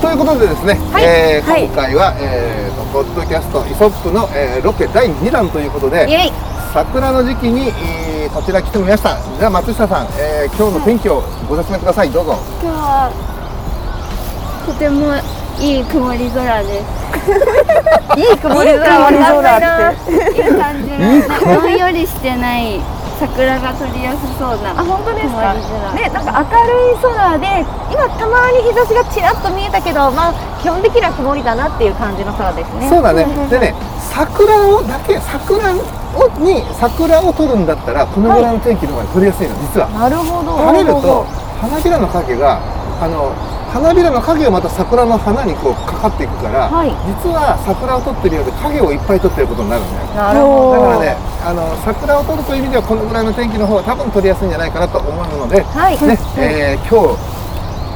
ということでですね、はい。えーはい。今回は、えーと、ポッドキャストイソップの、えーロケ第2弾ということでイエイ。桜の時期に、えーこちら来てみました。じゃあ松下さん、えー今日の天気をご説明ください。どうぞ。今日はとてもいい曇り空で。す いい曇り空わかんないないい感じの どんよりしてない桜が撮りやすそうなあ本当ですか？ねなんか明るい空で今たまに日差しがちらっと見えたけどまあ基本的には曇りだなっていう感じの空ですね。そうだね。でね桜をだけ桜をに桜を撮るんだったらこのぐらいの天気の方が撮りやすいの実は。なるほど。晴れると花びらの影があの花びらの影がまた桜の花にこうかかっていくから、はい。実は桜を撮ってるようで影をいっぱい撮ってることになるんだよなるほど。だからねあの桜を撮るという意味ではこのぐらいの天気の方が多分撮りやすいんじゃないかなと思うので、はい。ねえー今日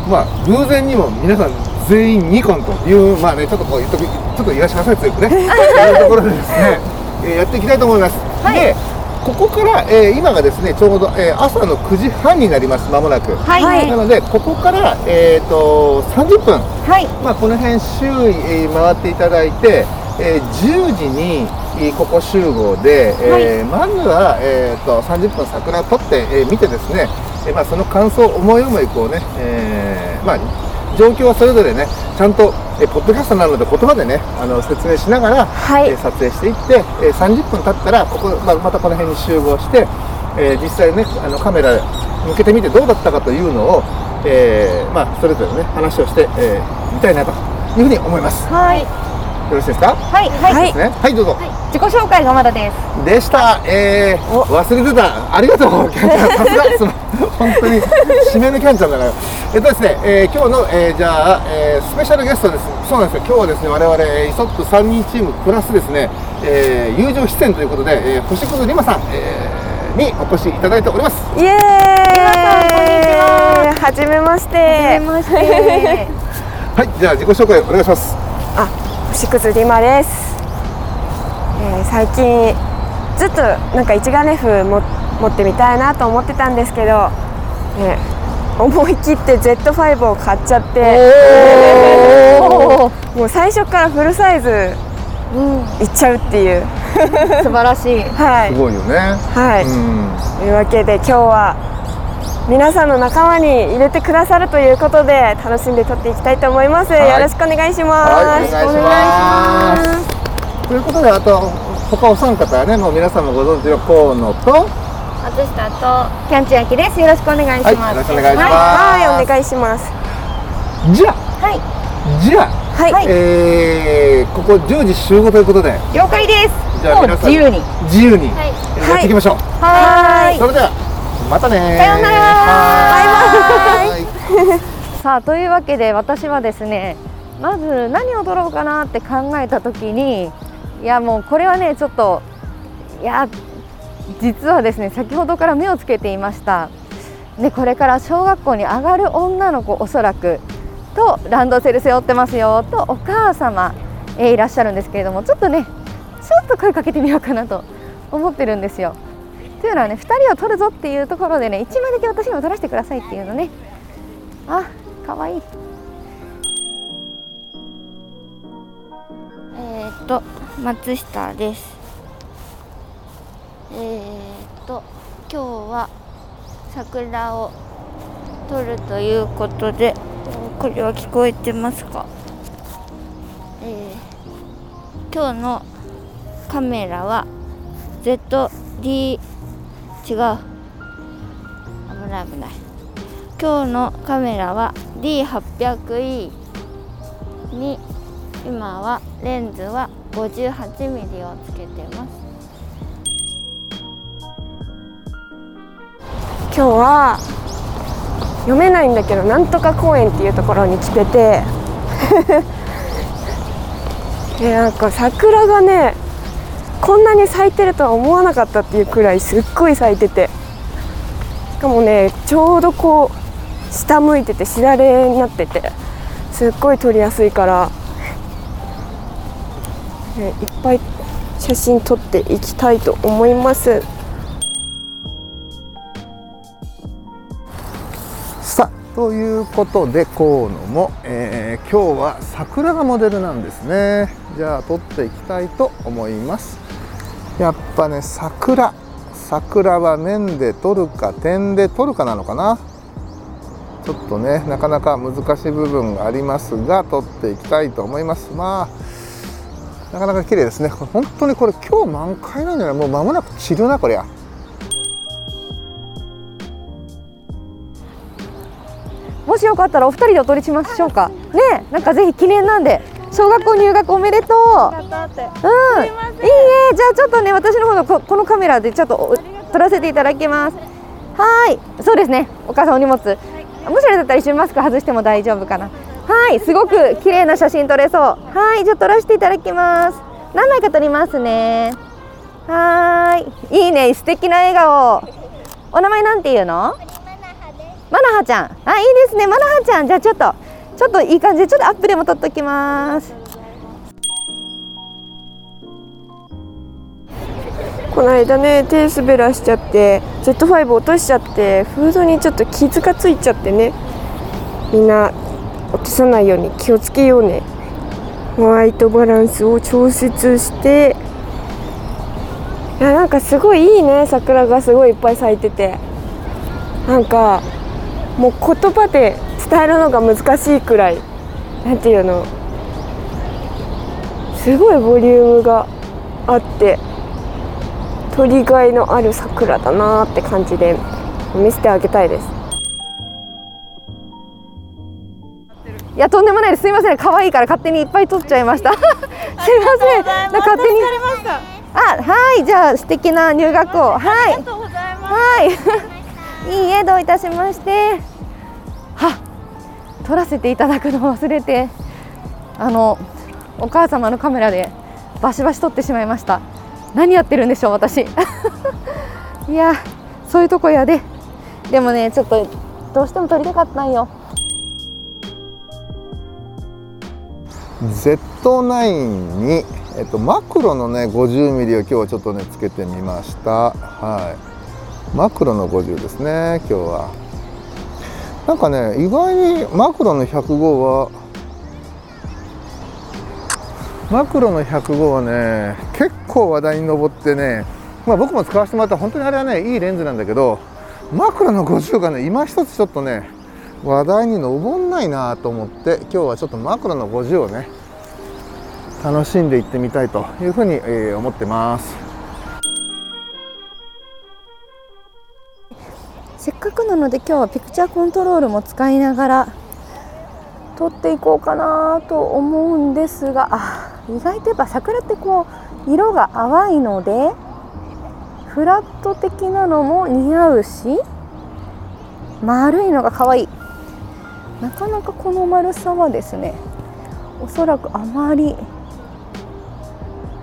まあ偶然にも皆さん全員ニコンというまあねちょっとこう言っときちょっと言わせてくださいというねいうところでですね、えーやっていきたいと思います、はい。でここから、えー今がですねちょうど、えー朝の9時半になりますまもなく、はい。はい。なのでここから、えー、と30分。はい。まあ、この辺周囲、えー回っていただいて、えー10時にえーここ集合で、えーまずは、えー、と30分桜を撮って、えー見てですね、えーまあ、その感想を思い思いこうね、えーまあ、状況はそれぞれねちゃんと、えーポッドキャストなので言葉でねあの説明しながら、はいえー撮影していって、えー30分経ったらここ、まあ、またこの辺に集合して、えー実際ねあのカメラ向けてみてどうだったかというのを、えーまあ、それぞれね話をして、えー見たいなというふうに思います。はいよろしいですか？はいはい、ですね。はいどうぞ。自己紹介がまだですでした。えー、忘れてた。ありがとう キャンちゃん。さすが。本当に 締めのキャンちゃんだから。えっとですね、えー今日の、えーじゃあ、えースペシャルゲストです。そうなんですよ。今日はですね、我々えーイソップ3人チームプラスですね、えー友情出演ということで、えー星屑リマさん、えーにお越しいただいております。イエーイ皆はじめましてはじめまして はい。じゃあ自己紹介お願いします。あ、星屑リマです、えー最近ずっとなんか一眼レフも持ってみたいなと思ってたんですけど、ね、思い切って Z5 を買っちゃって。もう最初からフルサイズいっちゃうっていう。素晴らしい。はい。すごいよね。はい、うん。というわけで今日は皆さんの仲間に入れてくださるということで楽しんで撮っていきたいと思います、はい。よろしくお願いします、はい、お願いします。ということで、あと他お三方はね、もう皆さんもご存知の河野と、松下とキャンチアキです。よろしくお願いしはい、ますよろしくお願いします。はい、お願いします。じゃあ、はい。じゃあ、はい、はい。えーここ10時集合ということで、了解です。もうじゃあ皆さん自由に。自由に。はい。やっていきましょう。はーい。それでは、またね。さようなら。はーい さあというわけで私はですねまず何を撮ろうかなって考えた時にいやもうこれはねちょっといや実はですね先ほどから目をつけていました。でこれから小学校に上がる女の子おそらくとランドセル背負ってますよとお母様、えーいらっしゃるんですけれどもちょっとねちょっと声かけてみようかなと思ってるんですよ。というのはね2人を撮るぞっていうところでね1枚だけ私にも撮らせてくださいっていうのね。あ可愛い。えー、っと松下です。えー、っと今日は桜を撮るということでこれは聞こえてますか？えー、今日のカメラは ZD 違う。危ない危ない。今日のカメラは D800E に今はレンズは 58mm をつけてます。今日は読めないんだけどなんとか公園っていうところに来てて。でなんか桜がねこんなに咲いてるとは思わなかったっていうくらいすっごい咲いてて。しかもねちょうどこう下向いててしだれになっててすっごい撮りやすいから、ね、いっぱい写真撮っていきたいと思います。さあということで河野も、えー今日は桜がモデルなんですね。じゃあ撮っていきたいと思います。やっぱね桜。桜は面で撮るか点で撮るかなのかな。ちょっとねなかなか難しい部分がありますが撮っていきたいと思います。まあなかなか綺麗ですね。本当にこれ今日満開なんじゃない？もう間もなく散るなこりゃ。もしよかったらお二人でお撮りしましょうか。ねなんかぜひ記念なんで。小学校入学おめでとう。うん。いいねじゃあちょっとね私の方のここのカメラでちょっとお撮らせていただきます。はい。そうですね。お母さんお荷物、もしあれだったら一瞬マスク外しても大丈夫かな。はい。すごく綺麗な写真撮れそう。はい。じゃあ撮らせていただきます。何枚か撮りますね。はい。いいね。素敵な笑顔。お名前なんていうの？マナハちゃん、あ、いいですね、マナハちゃん、じゃあちょっと、ちょっといい感じで、ちょっとアップでも撮っときます。この間ね手滑らしちゃって Z5 落としちゃってフードにちょっと傷がついちゃってね。みんな落とさないように気をつけようね。ホワイトバランスを調節して。いやなんかすごいいいね。桜がすごいいっぱい咲いてて。なんかもう言葉で伝えるのが難しいくらいなんていうの？すごいボリュームがあって取りがいのある桜だなーって感じで見せてあげたいですいや、とんでもないです、すいません、可愛いから勝手にいっぱい撮っちゃいました。すいません、勝手に。あ、はい、じゃあ、素敵な入学を、はい。はい。いいえ、どういたしまして。撮らせていただくのを忘れて。あの、お母様のカメラでバシバシ撮ってしまいました。何やってるんでしょう、私。いや、そういうとこやで。でもね、ちょっとどうしても撮りたかったんよ。Z9 に、えっと、マクロのね 50mm を今日はちょっとねつけてみましたはいマクロの50ですね今日はなんかね意外にマクロの105はマクロの105はね結構話題に上ってねまあ僕も使わせてもらった本当にあれはねいいレンズなんだけどマクロの50がね今一つちょっとね話題に上んないなと思って今日はちょっとマクロの50をね楽しんでいってみたいというふうに、えー思ってます。せっかくなので今日はピクチャーコントロールも使いながら撮っていこうかなと思うんですが意外とやっぱ桜ってこう色が淡いのでフラット的なのも似合うし丸いのが可愛い。なかなかこの丸さはですねおそらくあまり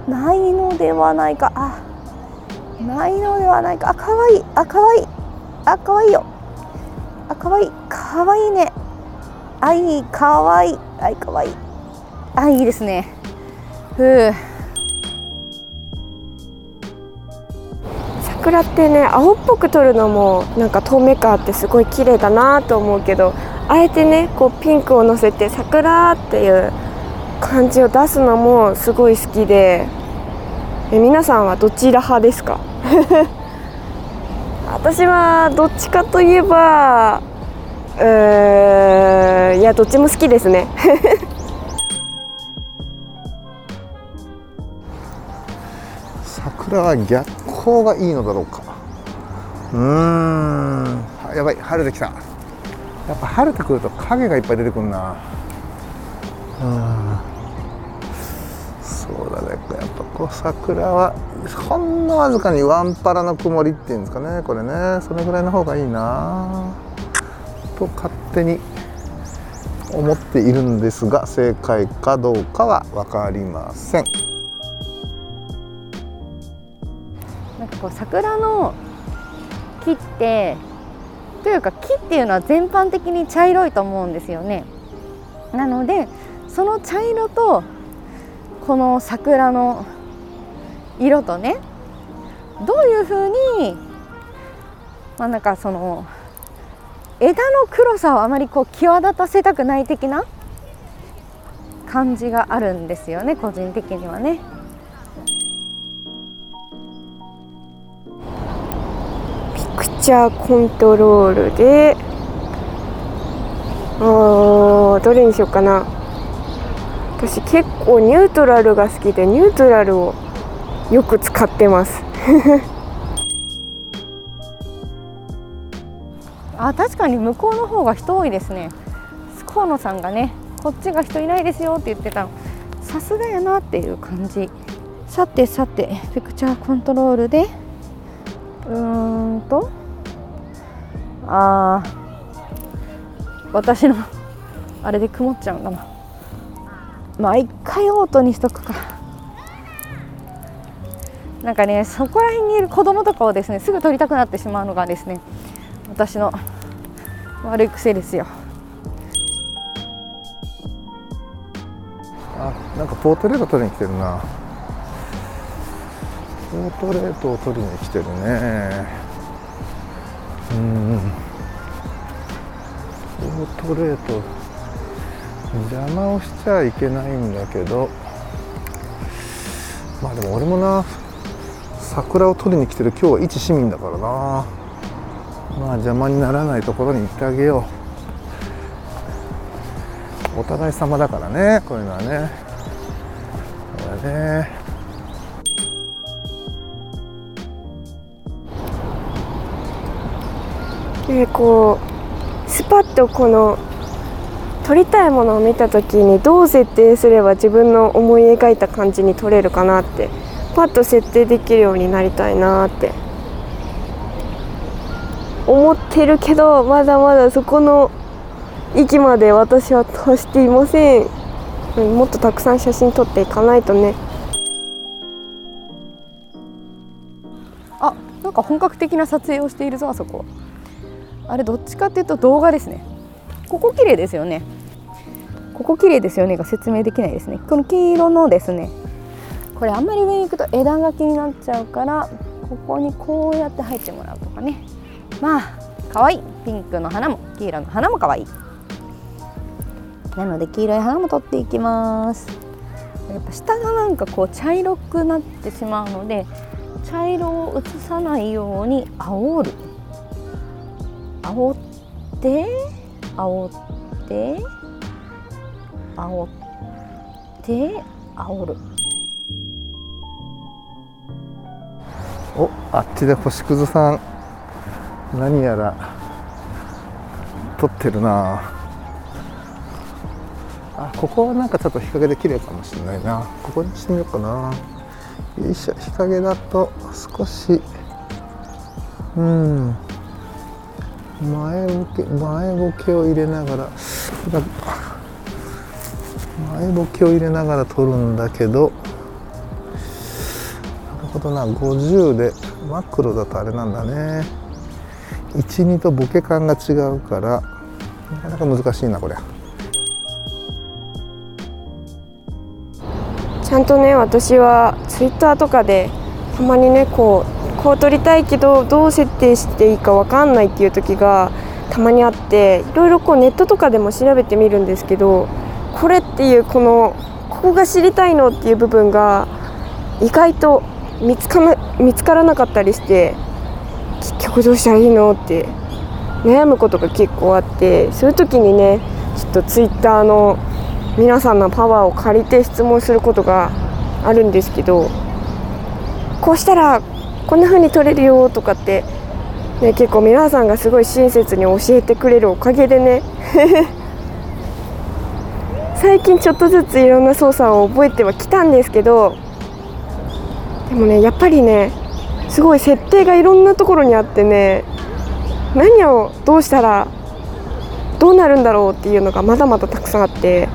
ないのではないか。あないのではないか。あ可愛い。あ可愛い。あ可愛いよ。あ可愛い。可愛いね。あいい可愛い。あい可愛い。あいいですね。ふう。桜ってね青っぽく撮るのもなんか透明感あってすごい綺麗だなと思うけどあえてねこうピンクをのせて桜っていう感じを出すのもすごい好きで。え皆さんはどちら派ですか？私はどっちかといえばうーいやどっちも好きですね。桜は逆光がいいのだろうか。うーんやばい晴れてきた。やっぱ晴れてくると影がいっぱい出てくるな。うん。だねやっぱこう桜はほんのわずかにワンパラの曇りっていうんですかねこれね。それぐらいの方がいいな。と勝手に思っているんですが正解かどうかは分かりません。なんかこう桜の木ってというか木っていうのは全般的に茶色いと思うんですよね。なのでその茶色とこの桜の色とねどういうふうにまあなんかその枝の黒さをあまりこう際立たせたくない的な感じがあるんですよね個人的にはね。ピクチャーコントロールであーどれにしようかな私結構ニュートラルが好きでニュートラルをよく使ってます。あ確かに向こうの方が人多いですね。河野さんがねこっちが人いないですよって言ってたの。さすがやなっていう感じ。さてさてピクチャーコントロールでうーんとあー私のあれで曇っちゃうかな。まあ一回オートにしとくか。なんかねそこら辺にいる子供とかをですねすぐ撮りたくなってしまうのがですね私の悪い癖ですよ。あなんかポートレート取りに来てるな。ポートレートを取りに来てるね。うん。ポートレート。邪魔をしちゃいけないんだけどまあでも俺もな桜を取りに来てる今日は一市民だからな。まあ邪魔にならないところに行ってあげよう。お互い様だからねこういうのはね。そうだねでこうスパッとこの撮りたいものを見た時にどう設定すれば自分の思い描いた感じに撮れるかなってパッと設定できるようになりたいなって。思ってるけどまだまだそこの域まで私は達していません。もっとたくさん写真撮っていかないとね。あなんか本格的な撮影をしているぞあそこ。あれどっちかっていうと動画ですね。ここ綺麗ですよね。ここ綺麗ですよねが説明できないですね。この黄色のですね。これあんまり上に行くと枝が気になっちゃうからここにこうやって入ってもらうとかね。まあ可愛い。ピンクの花も黄色の花も可愛い。なので黄色い花も取っていきます。やっぱ下がなんかこう茶色くなってしまうので茶色を映さないように煽る。煽って煽って煽って煽る。おあっちで星屑さん。何やら撮ってるな。あここはなんかちょっと日陰で綺麗かもしれないな。ここにしてみようかな。よいしょ日陰だと少し。うん。前ボケ前ボケを入れながら前ボケを入れながら撮るんだけどなるほどな。50でマクロだとあれなんだね。12とボケ感が違うからなかなか難しいなこれちゃんとね私はツイッターとかでたまにねこうこう撮りたいけどどう設定していいかわかんないっていう時がたまにあっていろいろこうネットとかでも調べてみるんですけどこれっていうこのここが知りたいのっていう部分が意外と見つかな見つからなかったりして結局どうしたらいいのって悩むことが結構あってそういう時にねちょっとツイッターの皆さんのパワーを借りて質問することがあるんですけどこうしたらこんな風に撮れるよとかってね、結構皆さんがすごい親切に教えてくれるおかげでね。最近ちょっとずついろんな操作を覚えてはきたんですけどでもねやっぱりねすごい設定がいろんなところにあってね何をどうしたらどうなるんだろうっていうのがまだまだたくさんあって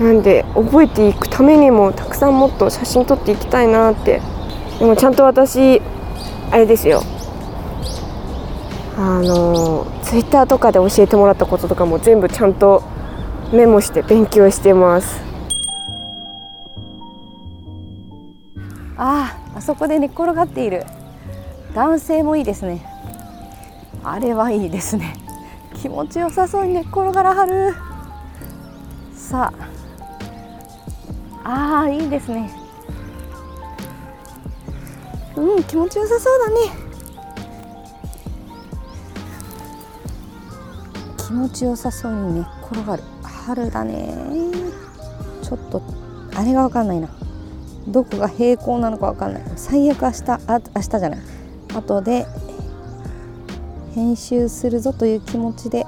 なんで覚えていくためにもたくさんもっと写真撮っていきたいなってでもちゃんと私あれですよ。あのツイッターとかで教えてもらったこととかも全部ちゃんとメモして勉強してます。あああそこで寝っ転がっている。男性もいいですね。あれはいいですね。気持ちよさそうに寝っ転がらはる。さあああいいですね。うん気持ちよさそうだね。気持ちよさそうに寝っ転がる。春だね。ちょっとあれが分かんないな。どこが平行なのか分かんない。最悪明日あ明日じゃない。後で編集するぞという気持ちで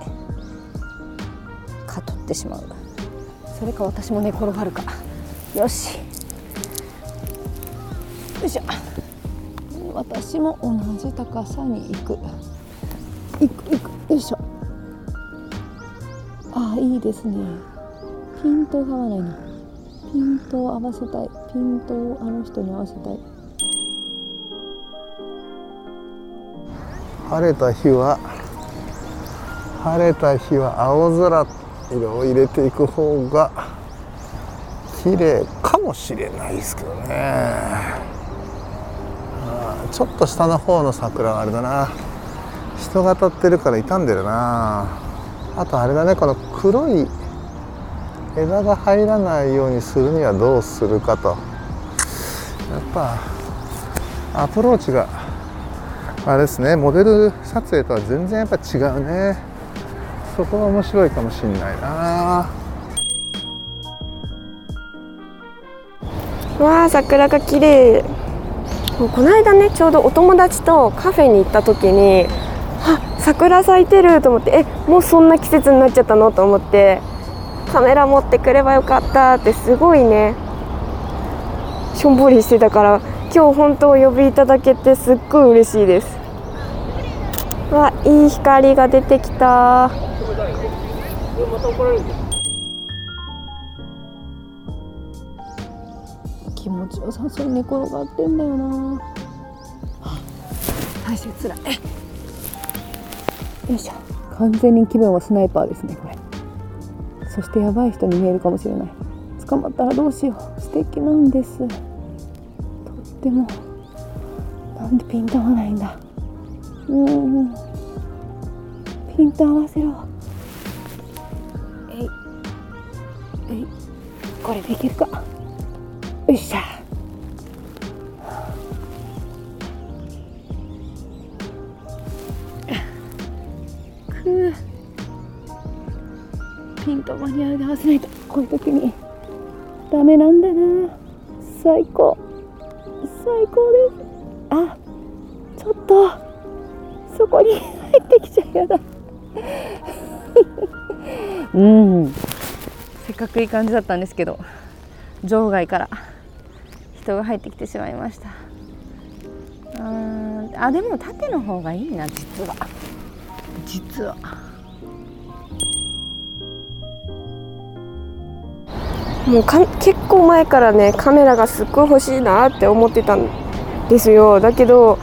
かとってしまう。それか私も寝転がるか。よし。よいしょ。私も同じ高さに行く。行く行く。よいしょ。あいいですね。ピントが合わないな。ピントを合わせたい。ピントをあの人に合わせたい。晴れた日は晴れた日は青空色を入れていく方が綺麗かもしれないですけどね。ちょっと下の方の桜はあれだな。人が当たってるから傷んでるな。あとあれだねこの黒い枝が入らないようにするにはどうするかと。やっぱアプローチがあれですね。モデル撮影とは全然やっぱ違うね。そこが面白いかもしんないな。わあ桜が綺麗。この間ねちょうどお友達とカフェに行った時にあ桜咲いてると思ってえもうそんな季節になっちゃったのと思ってカメラ持ってくればよかったってすごいねしょんぼりしてたから今日本当お呼びいただけてすっごい嬉しいです。わいい光が出てきた。気持ちよさそうに寝転がってんだよな。大切つらい。よいしょ。完全に気分はスナイパーですねこれ。そしてやばい人に見えるかもしれない。捕まったらどうしよう。素敵なんです。とっても。なんでピント合わないんだ。うんピント合わせろ。えい。えい。これできるかよっしゃくうピント間に合うで合わせないとこういう時にダメなんだな最高最高ですあちょっとそこに入ってきちゃやだうんせっかくいい感じだったんですけど場外から人が入ってきてしまいました。ああでも縦の方がいいな実は。実は。もうか結構前からねカメラがすっごい欲しいなって思ってたんですよ。だけど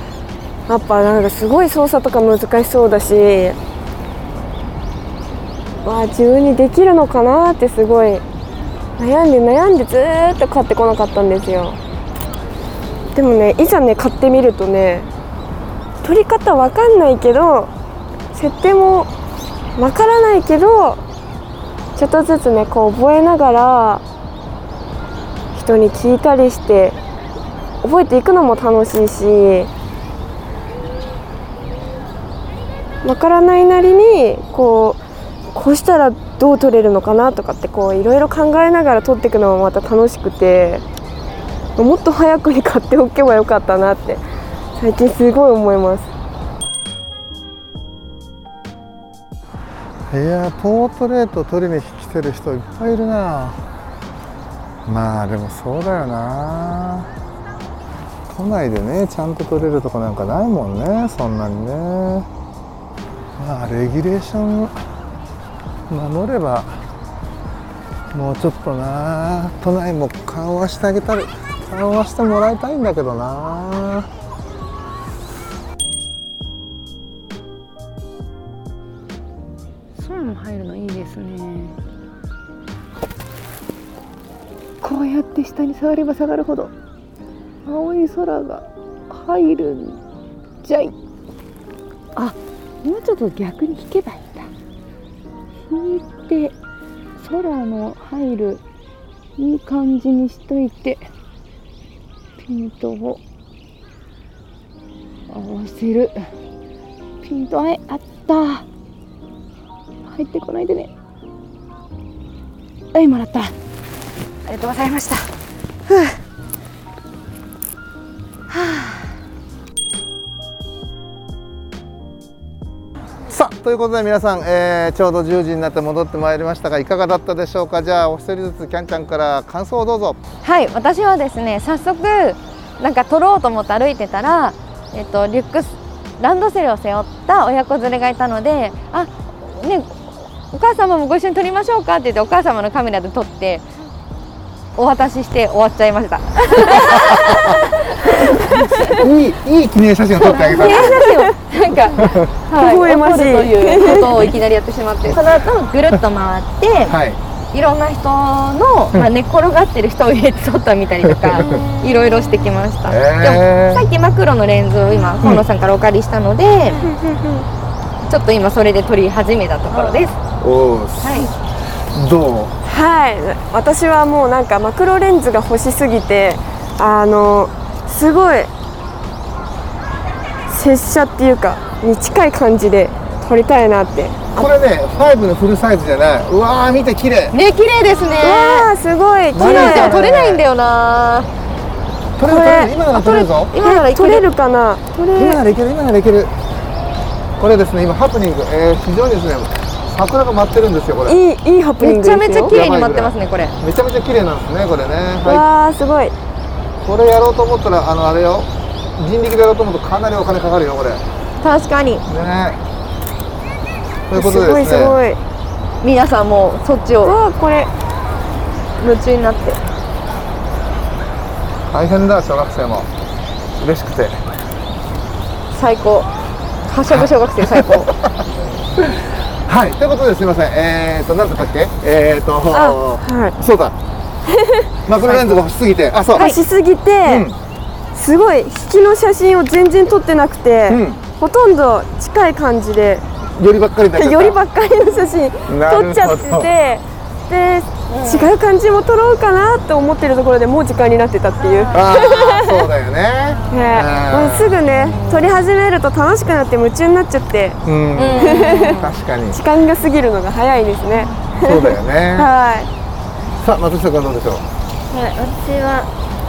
やっぱなんかすごい操作とか難しそうだしまあ自分にできるのかなってすごい悩んで悩んでずっと買ってこなかったんですよ。でもねいざね買ってみるとね撮り方わかんないけど設定もわからないけどちょっとずつねこう覚えながら人に聞いたりして覚えていくのも楽しいしわからないなりにこうこうしたらどう撮れるのかなとかってこういろいろ考えながら撮っていくのもまた楽しくて。もっと早くに買っておけばよかったなって最近すごい思います。いやポートレート取りに来てる人いっぱいいるな。まあでもそうだよな。都内でねちゃんと取れるとこなんかないもんねそんなにね。まあレギュレーション守ればもうちょっとな。都内も緩和してあげたり。緩和してもらいたいんだけどな。空も入るのいいですね。こうやって下に下がれば下がるほど青い空が入るんじゃい。あもうちょっと逆に引けばいいんだ。引いて空の入るいい感じにしといて。ピントを合わせる。ピントあえあった。入ってこないでね。はいもらった。ありがとうございました。ふう。ということで皆さん、えーちょうど10時になって戻ってまいりましたがいかがだったでしょうか？じゃあお一人ずつキャンちゃんから感想をどうぞ。はい私はですね早速なんか撮ろうと思って歩いてたら、えっと、リュックスランドセルを背負った親子連れがいたのであねお母様もご一緒に撮りましょうかって言ってお母様のカメラで撮ってお渡しして終わっちゃいました。いいいい記念写真を撮ってあげた記念写真を。なんか、はい、微笑ましいということをいきなりやってしまってその後ぐるっと回って、はい。いろんな人の、まあ、寝っ転がってる人を入れて撮ったみたりとかいろいろしてきました、でもさっきマクロのレンズを今河野さんからお借りしたので、ちょっと今それで撮り始めたところです、おー。はい、どう？はい。私はもうなんかマクロレンズが欲しすぎてあのすごい。拙者っていうかに近い感じで撮りたいなって。これね5のフルサイズじゃない。うわー見て綺麗。ね綺麗ですね。うわーすごい。綺マジでも麗。撮れないんだよな。撮れ今なら撮れる。ぞ。今なら撮れるかな？撮れ今ならいける今ならいける。これですね今ハプニング、えー、非常にですね桜が舞ってるんですよこれ。いいいいハプニンめちゃめグですよ。ちゃ綺麗に待ってますねこれ。めちゃめちゃ綺麗なんですねこれね。はわあすごいいこれやろうと思ったらあのあれよ。人力でやろうと思うとかなりお金かかるよこれ。ね確かに。ということすごいでですね。すごい皆さんもうそっちをわあこれ。夢中になって。大変だ小学生も。嬉しくて。最高。はしゃぐ小学生最高。はいということですいません。えーと何だったっけ？えーとはい。そうだマクロレンズが欲しすぎて。あそう、欲しすぎて、すごい引きの写真を全然撮ってなくて、うん。ほとんど近い感じでうん、よりばっかりよりばっかりの写真撮っちゃっててで、違う感じも撮ろうかなと思ってるところでもう時間になってたっていう、そうだよね。もうすぐね撮り始めると楽しくなって夢中になっちゃって。うん、確かに。時間が過ぎるのが早いですね。そうだよね。はいさあ松下君どうでしょう？はい、私は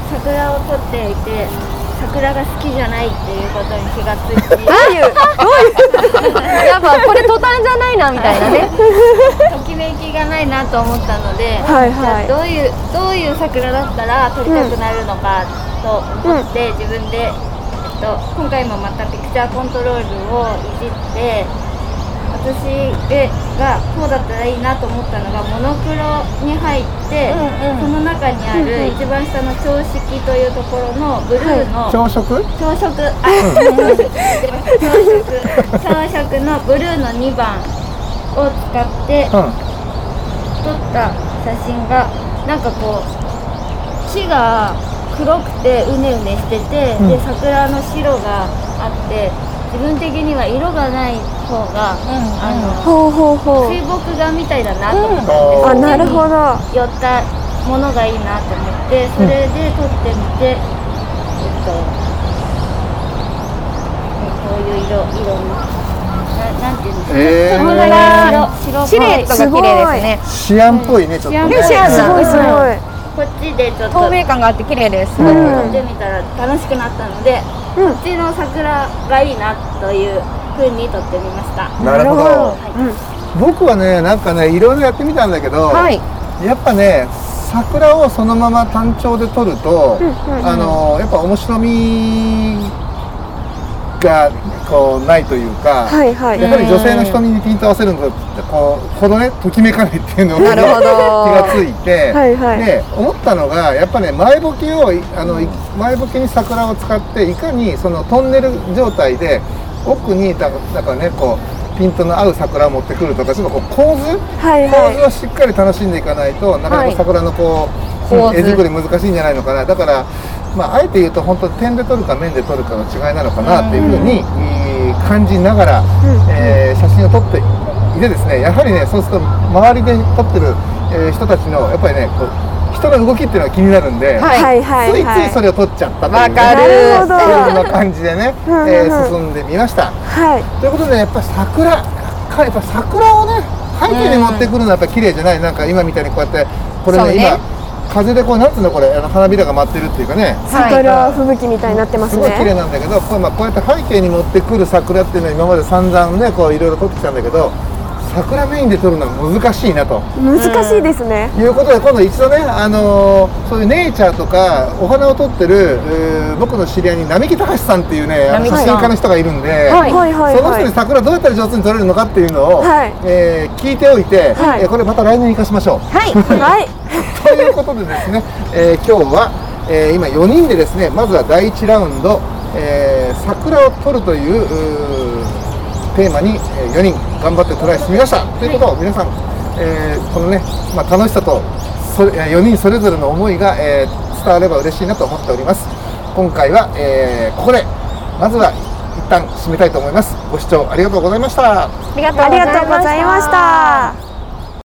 桜を撮っていて桜が好きじゃないっていうことに気がついて。やっぱこれ途端じゃないなみたいなね。ときめきがないなと思ったので、はいはい。じゃあどういうどういう桜だったら撮りたくなるのかと思って、自分で、えっと、今回もまたピクチャーコントロールをいじって私がこうだったらいいなと思ったのがモノクロに入って、その中にある一番下の標識というところのブルーの、朝食？朝食。あ朝食朝食。朝食のブルーの2番を使ってうん。撮った写真がなんかこう木が黒くてうねうねしてて、うん。で桜の白があって自分的には色がない方が、あのほうほうほう。水墨画みたいだなと思ったん。です、うんあなるほど。寄ったものがいいなと思ってそれで撮ってみて、えっとこういう色色にななんていうんですか、えー。そのぐらい白シルエ白っぽい。ットが綺麗ですね。シアンっぽいねちょっとね。シアンすごい。すごい。こっちでちょっと透明感があって綺麗です、撮ってみたら楽しくなったので、こっちの桜がいいなという風に撮ってみました。なるほど。うん。僕はねなんかねいろいろやってみたんだけど、はい。やっぱね桜をそのまま単調で撮ると、あのやっぱ面白みがこうないというか、はいはい。やっぱり女性の瞳にピント合わせるのとこうほどねときめかないっていうのをなるほど。気がついて、はいはい。で思ったのがやっぱね前ボケをいあのい前ボケに桜を使っていかにそのトンネル状態で奥にだだからねこうピントの合う桜を持ってくるとかちょっとこう構図はい構図はをしっかり楽しんでいかないとなかなか桜のこう、構図。絵作り難しいんじゃないのかな。だから、まあ、あえて言うと本当点で撮るか面で撮るかの違いなのかなっていうふうに、えー感じながら、えー写真を撮っていてですねやはりねそうすると周りで撮ってる、えー人たちのやっぱりねこう人の動きっていうのが気になるんで、はいいはいはいついはいついそれを撮っちゃったという、ね、るそんな感じでね、えー進んでみました。はい。ということでやっぱり桜かやっぱ桜をね背景に持ってくるのはやっぱ綺麗じゃない。なんか今みたいにこうやってこれねね。今風でこうなんつうのこれあの花びらが舞ってるっていうかね。桜吹雪みたい。になってますすごい綺麗ねなんだけどこう,、まあ、こうやって背景に持ってくる桜っていうのは今まで散々ねこういろいろ撮ってきたんだけど桜メインで撮るのは難しいなと。難しいですね。いうことで今度一度ね、あのーそういうネイチャーとかお花を撮ってる、えー僕の知り合いに並木隆さんっていうね写真家の人がいるんで、はい。はいはいその人にはい桜どうやったら上手に撮れるのかっていうのを、はい。えー聞いておいて、はい。えーこれまた来年に生かしましょう。はい。はい。ということでですね、えー今日は、えー今4人でですねまずは第1ラウンド、えー桜を撮るといううーテーマに、え4人頑張ってトライしてみました。ということを皆さん、えーこのね、まあ、楽しさとそれ4人それぞれの思いが、えー伝われば嬉しいなと思っております。今回は、えーここでまずは一旦締めたいと思います。ご視聴ありがとうございました。ありがとうありがとうございました。